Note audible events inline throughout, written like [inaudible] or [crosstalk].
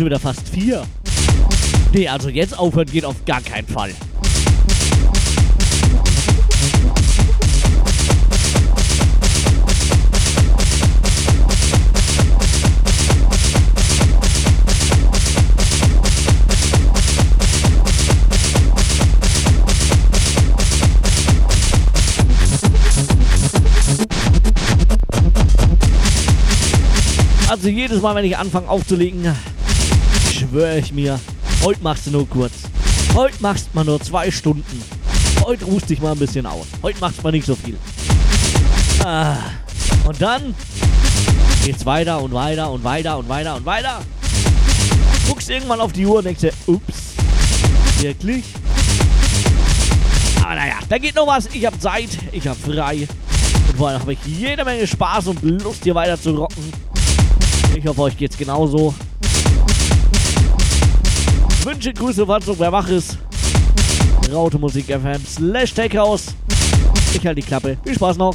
Schon wieder fast vier. Nee, also jetzt aufhören geht auf gar keinen Fall. Also jedes Mal, wenn ich anfange aufzulegen, schwöre ich mir, heute machst du nur kurz. Heute machst du mal nur zwei Stunden. Heute ruhst dich mal ein bisschen aus. Heute machst du mal nicht so viel. Ah. Und dann geht's weiter und weiter und weiter und weiter und weiter. Guckst irgendwann auf die Uhr und denkst dir, ups, wirklich? Aber naja, da geht noch was. Ich hab Zeit, ich hab frei. Und vor allem habe ich jede Menge Spaß und Lust, hier weiter zu rocken. Ich hoffe, euch geht's genauso. Wünsche, Grüße, Wartung, wer wach ist. Raute Musik FM slash Takehouse. Ich halte die Klappe. Viel Spaß noch.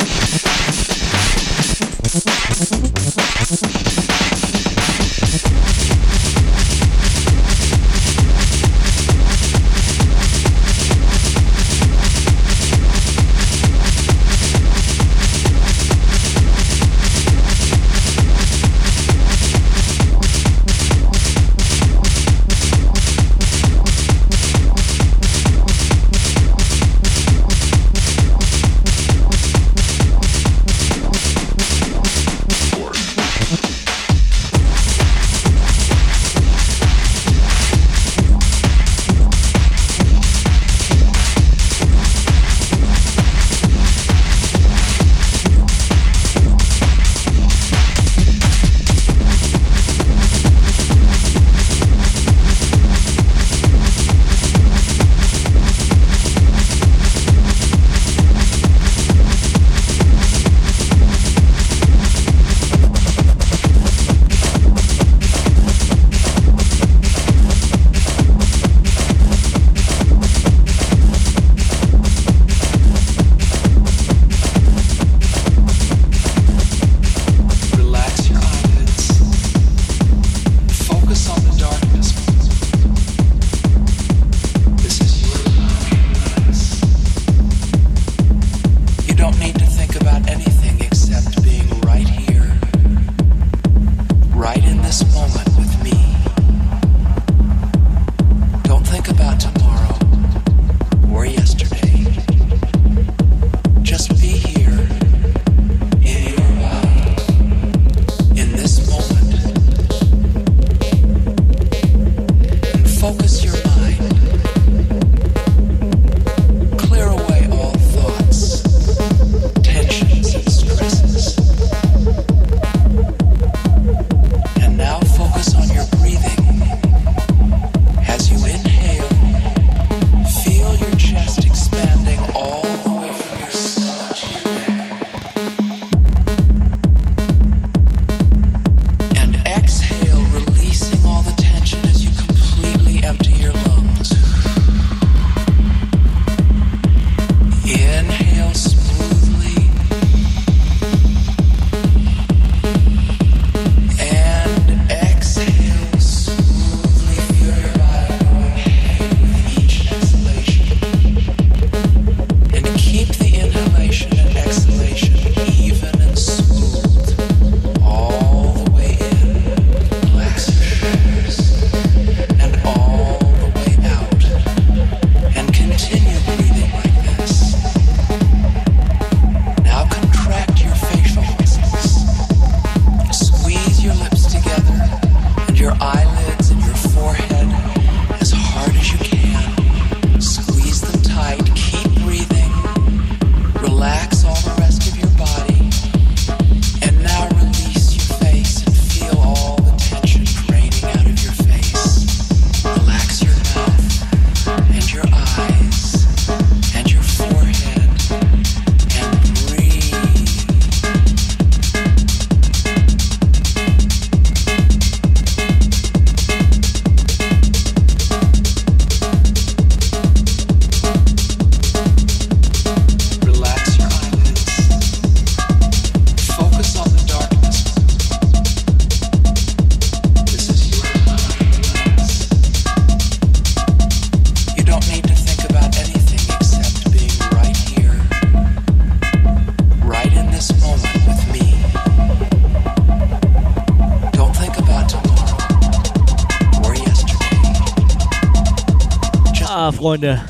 Freunde.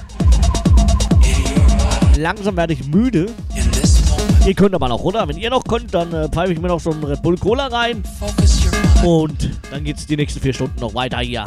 Langsam werde ich müde. Ihr könnt aber noch runter. Wenn ihr noch könnt, dann äh, pfeife ich mir noch so einen Red Bull Cola rein. Und dann geht es die nächsten vier Stunden noch weiter hier.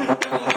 Okay. [laughs]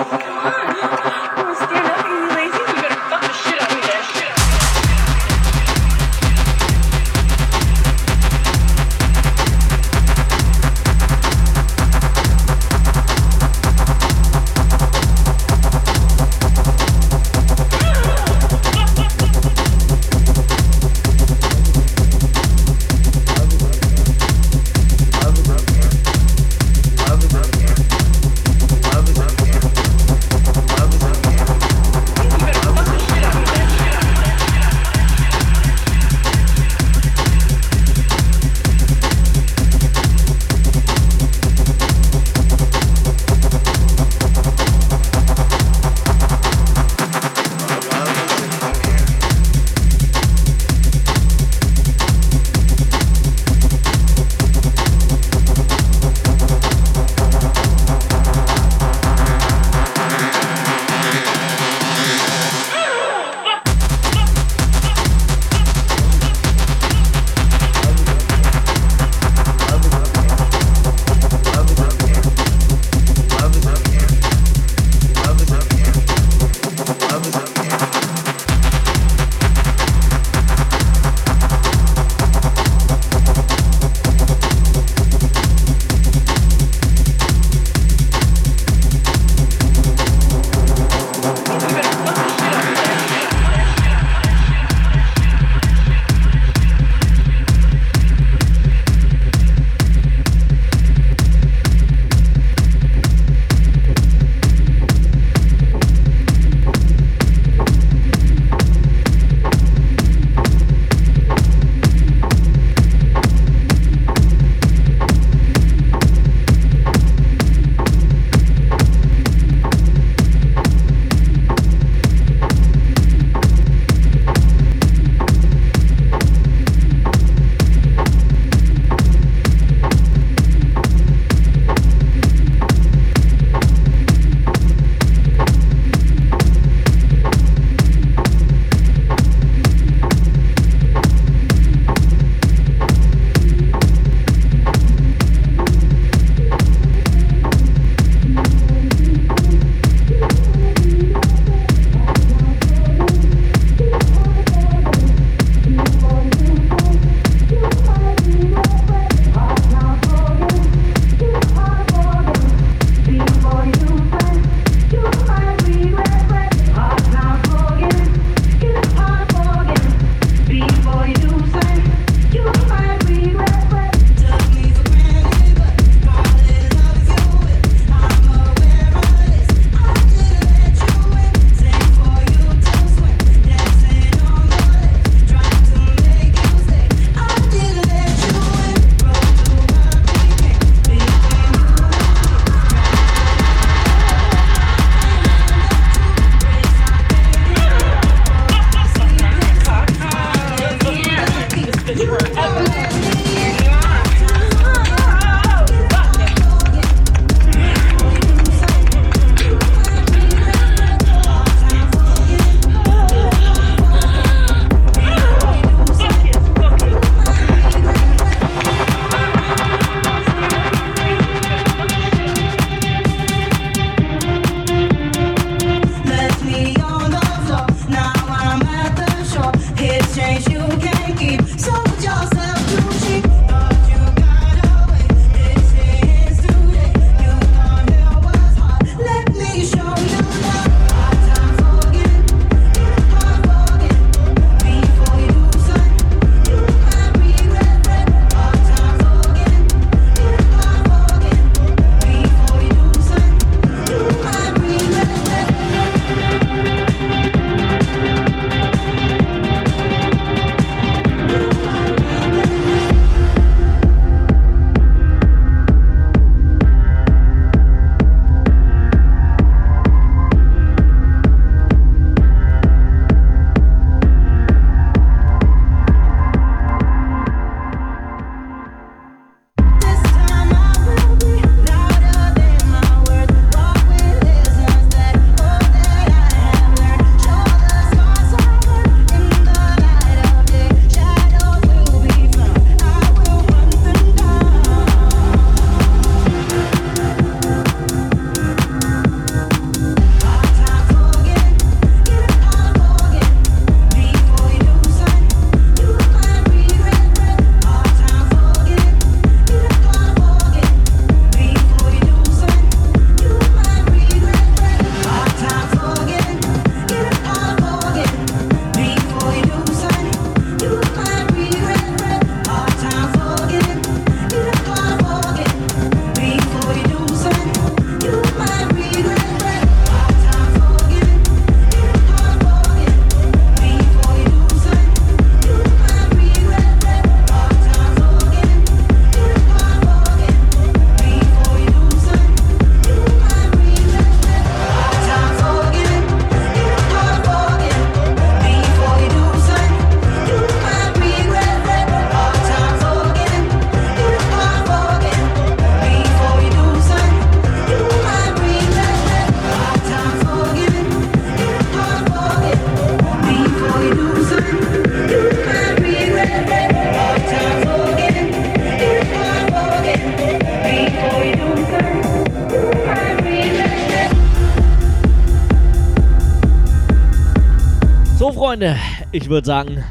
Freunde, ich würde sagen,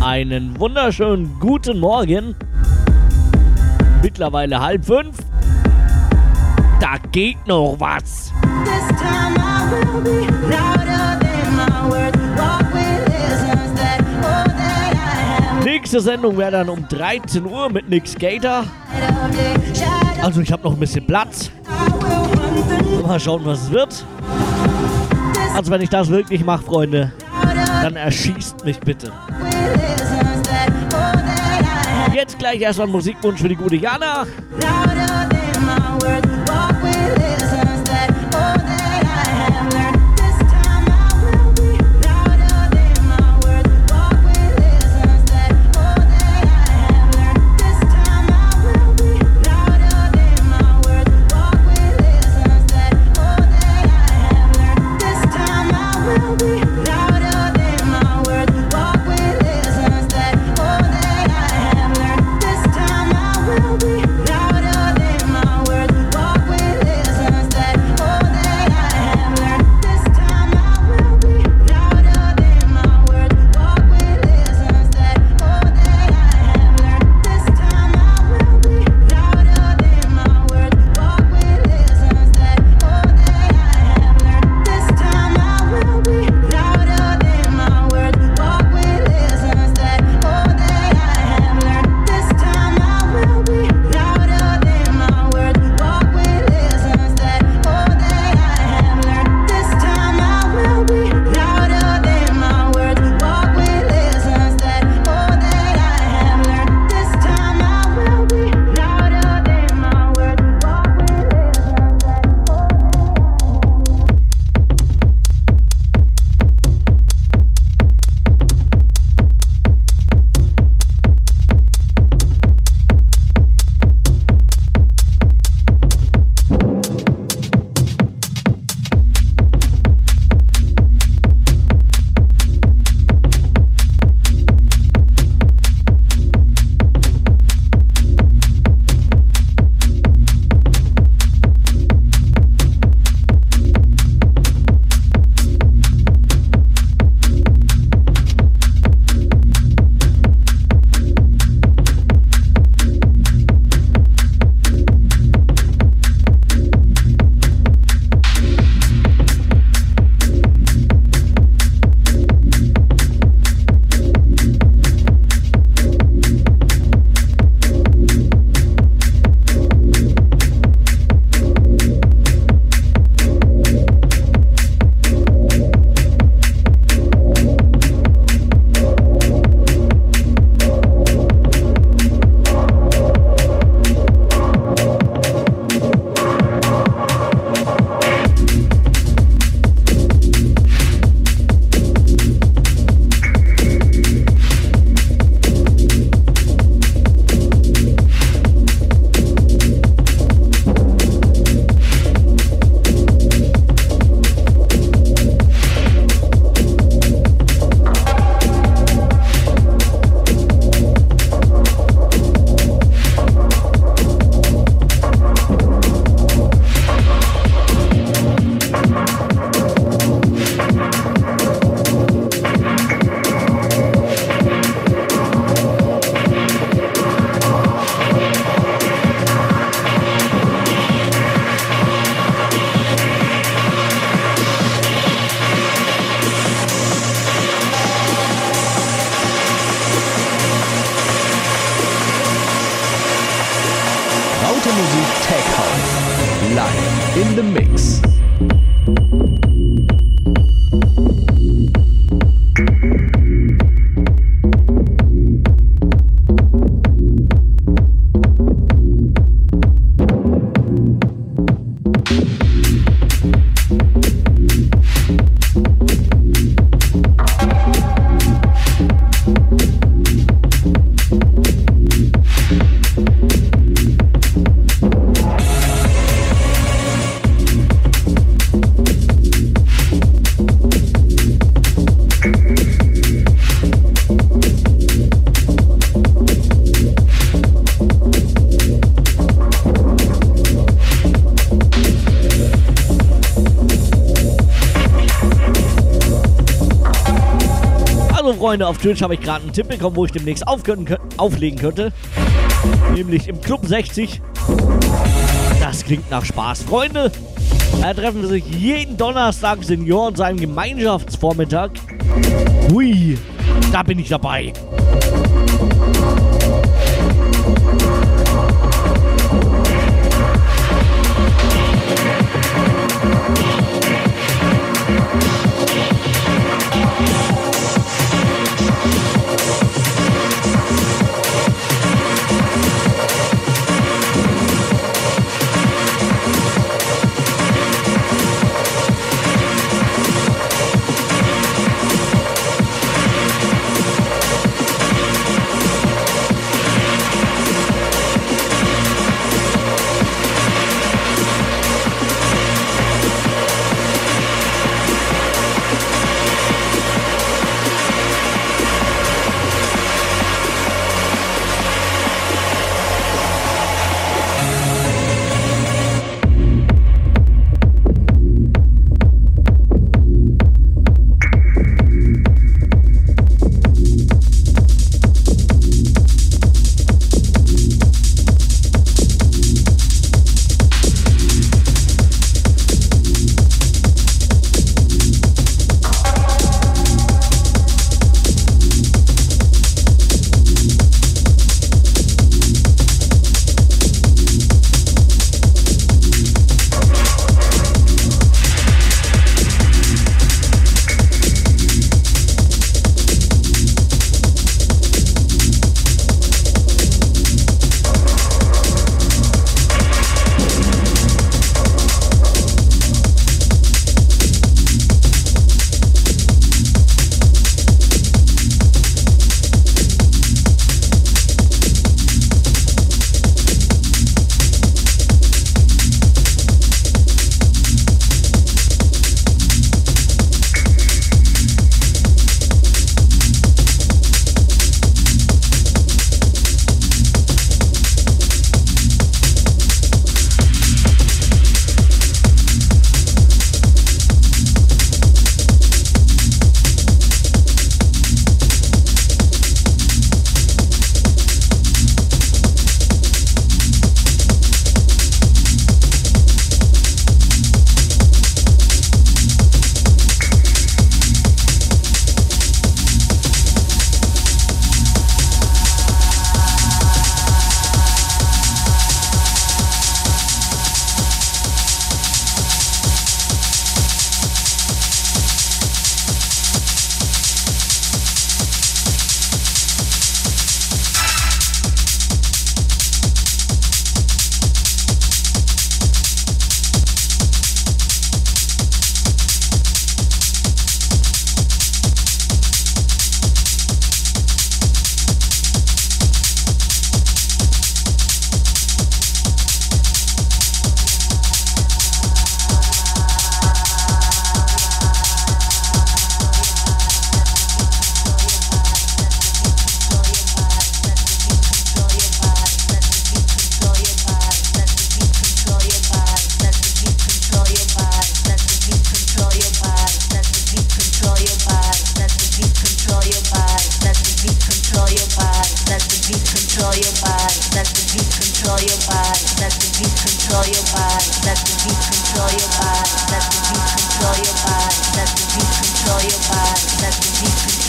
einen wunderschönen guten Morgen. Mittlerweile halb fünf. Da geht noch was. Nächste Sendung wäre dann um 13 Uhr mit Nick Skater. Also ich habe noch ein bisschen Platz. Mal schauen, was es wird. Also wenn ich das wirklich mache, Freunde, dann erschießt mich bitte. Jetzt gleich erstmal Musikwunsch für die gute Jana. Freunde, auf Twitch habe ich gerade einen Tipp bekommen, wo ich demnächst auflegen könnte. Nämlich im Club 60. Das klingt nach Spaß. Freunde, da treffen sich jeden Donnerstag Senioren zu einem Gemeinschaftsvormittag. Hui, da bin ich dabei.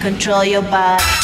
control your body.